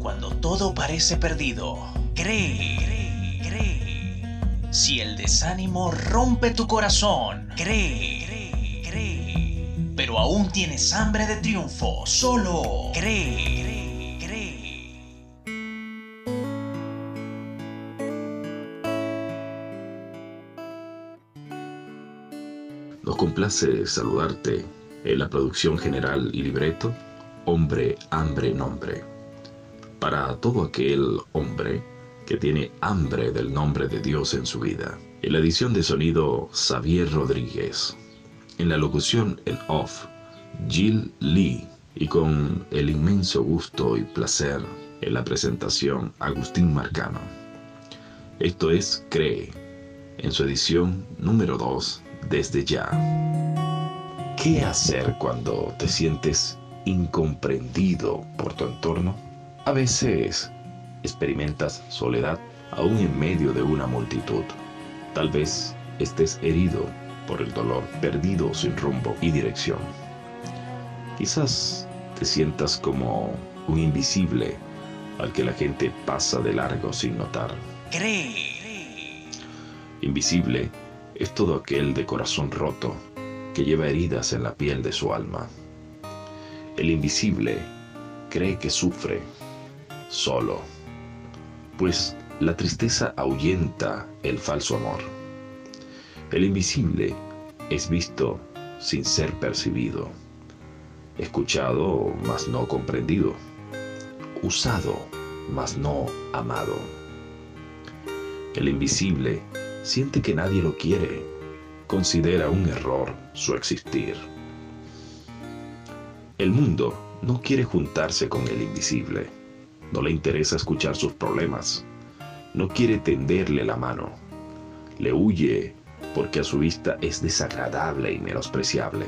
Cuando todo parece perdido, cree, cree, cree. Si el desánimo rompe tu corazón, cree, cree, cree. Pero aún tienes hambre de triunfo, solo cree. Nos complace saludarte en la producción general y libreto Hombre, Hambre, Nombre. Para todo aquel hombre que tiene hambre del nombre de Dios en su vida. En la edición de sonido Xavier Rodríguez. En la locución el off Jill Lee. Y con el inmenso gusto y placer en la presentación Agustín Marcano. Esto es Cree, en su edición número 2, desde ya. ¿Qué hacer cuando te sientes incomprendido por tu entorno? A veces experimentas soledad aún en medio de una multitud. Tal vez estés herido por el dolor, perdido sin rumbo y dirección. Quizás te sientas como un invisible al que la gente pasa de largo sin notar. Invisible es todo aquel de corazón roto que lleva heridas en la piel de su alma. El invisible cree que sufre solo, pues la tristeza ahuyenta el falso amor. El invisible es visto sin ser percibido, escuchado mas no comprendido, usado mas no amado. El invisible siente que nadie lo quiere, considera un error su existir. El mundo no quiere juntarse con el invisible, no le interesa escuchar sus problemas, no quiere tenderle la mano, le huye porque a su vista es desagradable y menospreciable.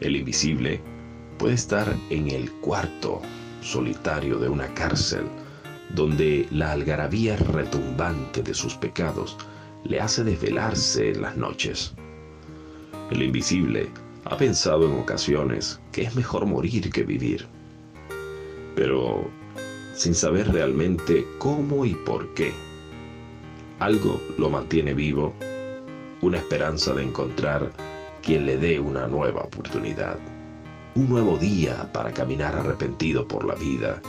El invisible puede estar en el cuarto solitario de una cárcel donde la algarabía retumbante de sus pecados le hace desvelarse en las noches. El invisible ha pensado en ocasiones que es mejor morir que vivir, pero sin saber realmente cómo y por qué. Algo lo mantiene vivo, una esperanza de encontrar quien le dé una nueva oportunidad, un nuevo día para caminar arrepentido por la vida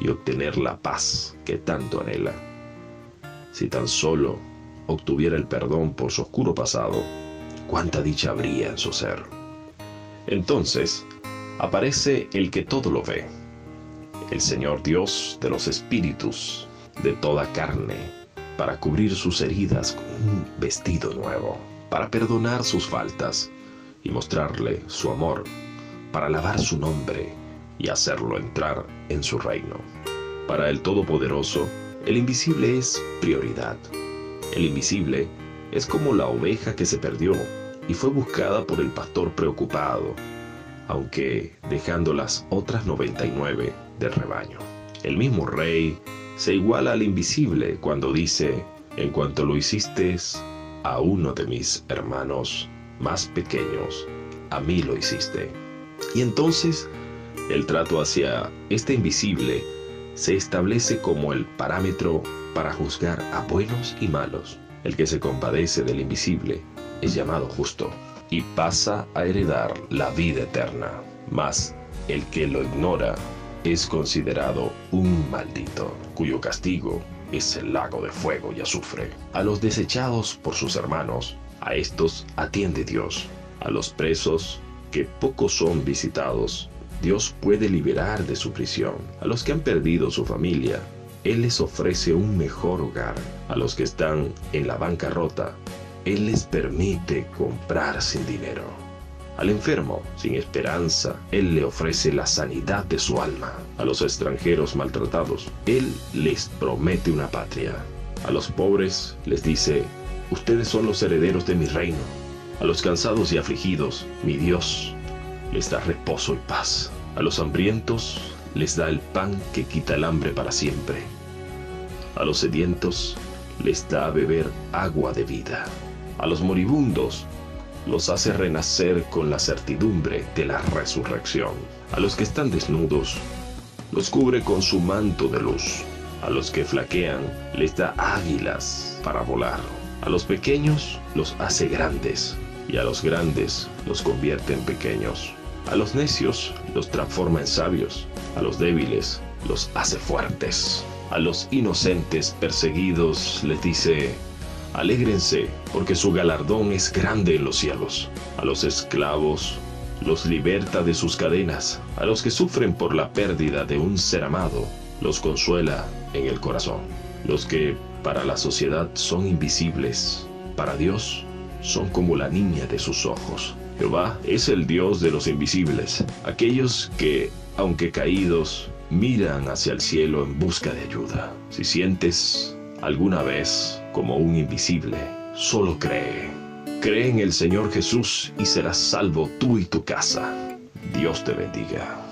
y obtener la paz que tanto anhela. Si tan solo obtuviera el perdón por su oscuro pasado, cuánta dicha habría en su ser. Entonces aparece el que todo lo ve, el Señor Dios de los espíritus, de toda carne, para cubrir sus heridas con un vestido nuevo, para perdonar sus faltas y mostrarle su amor, para alabar su nombre y hacerlo entrar en su reino. Para el Todopoderoso, el invisible es prioridad. El invisible es como la oveja que se perdió y fue buscada por el pastor preocupado, aunque dejando las otras 99 del rebaño. El mismo rey se iguala al invisible cuando dice, en cuanto lo hiciste a uno de mis hermanos más pequeños, a mí lo hiciste. Y entonces el trato hacia este invisible se establece como el parámetro para juzgar a buenos y malos. El que se compadece del invisible es llamado justo y pasa a heredar la vida eterna. Mas el que lo ignora es considerado un maldito, cuyo castigo es el lago de fuego y azufre. A los desechados por sus hermanos, a estos atiende Dios. A los presos, que pocos son visitados, Dios puede liberar de su prisión. A los que han perdido su familia, Él les ofrece un mejor hogar. A los que están en la bancarrota, Él les permite comprar sin dinero. Al enfermo, sin esperanza, Él le ofrece la sanidad de su alma. A los extranjeros maltratados, Él les promete una patria. A los pobres les dice, ustedes son los herederos de mi reino. A los cansados y afligidos, mi Dios les da reposo y paz. A los hambrientos les da el pan que quita el hambre para siempre. A los sedientos les da a beber agua de vida. A los moribundos los hace renacer con la certidumbre de la resurrección. A los que están desnudos, los cubre con su manto de luz. A los que flaquean, les da águilas para volar. A los pequeños los hace grandes y a los grandes los convierte en pequeños. A los necios los transforma en sabios. A los débiles los hace fuertes. A los inocentes perseguidos les dice, Alégrense, porque su galardón es grande en los cielos. A los esclavos los liberta de sus cadenas. A los que sufren por la pérdida de un ser amado, los consuela en el corazón. Los que para la sociedad son invisibles, para Dios son como la niña de sus ojos. Jehová es el Dios de los invisibles, aquellos que, aunque caídos, miran hacia el cielo en busca de ayuda. Si sientes alguna vez como un invisible, solo cree. Cree en el Señor Jesús y serás salvo tú y tu casa. Dios te bendiga.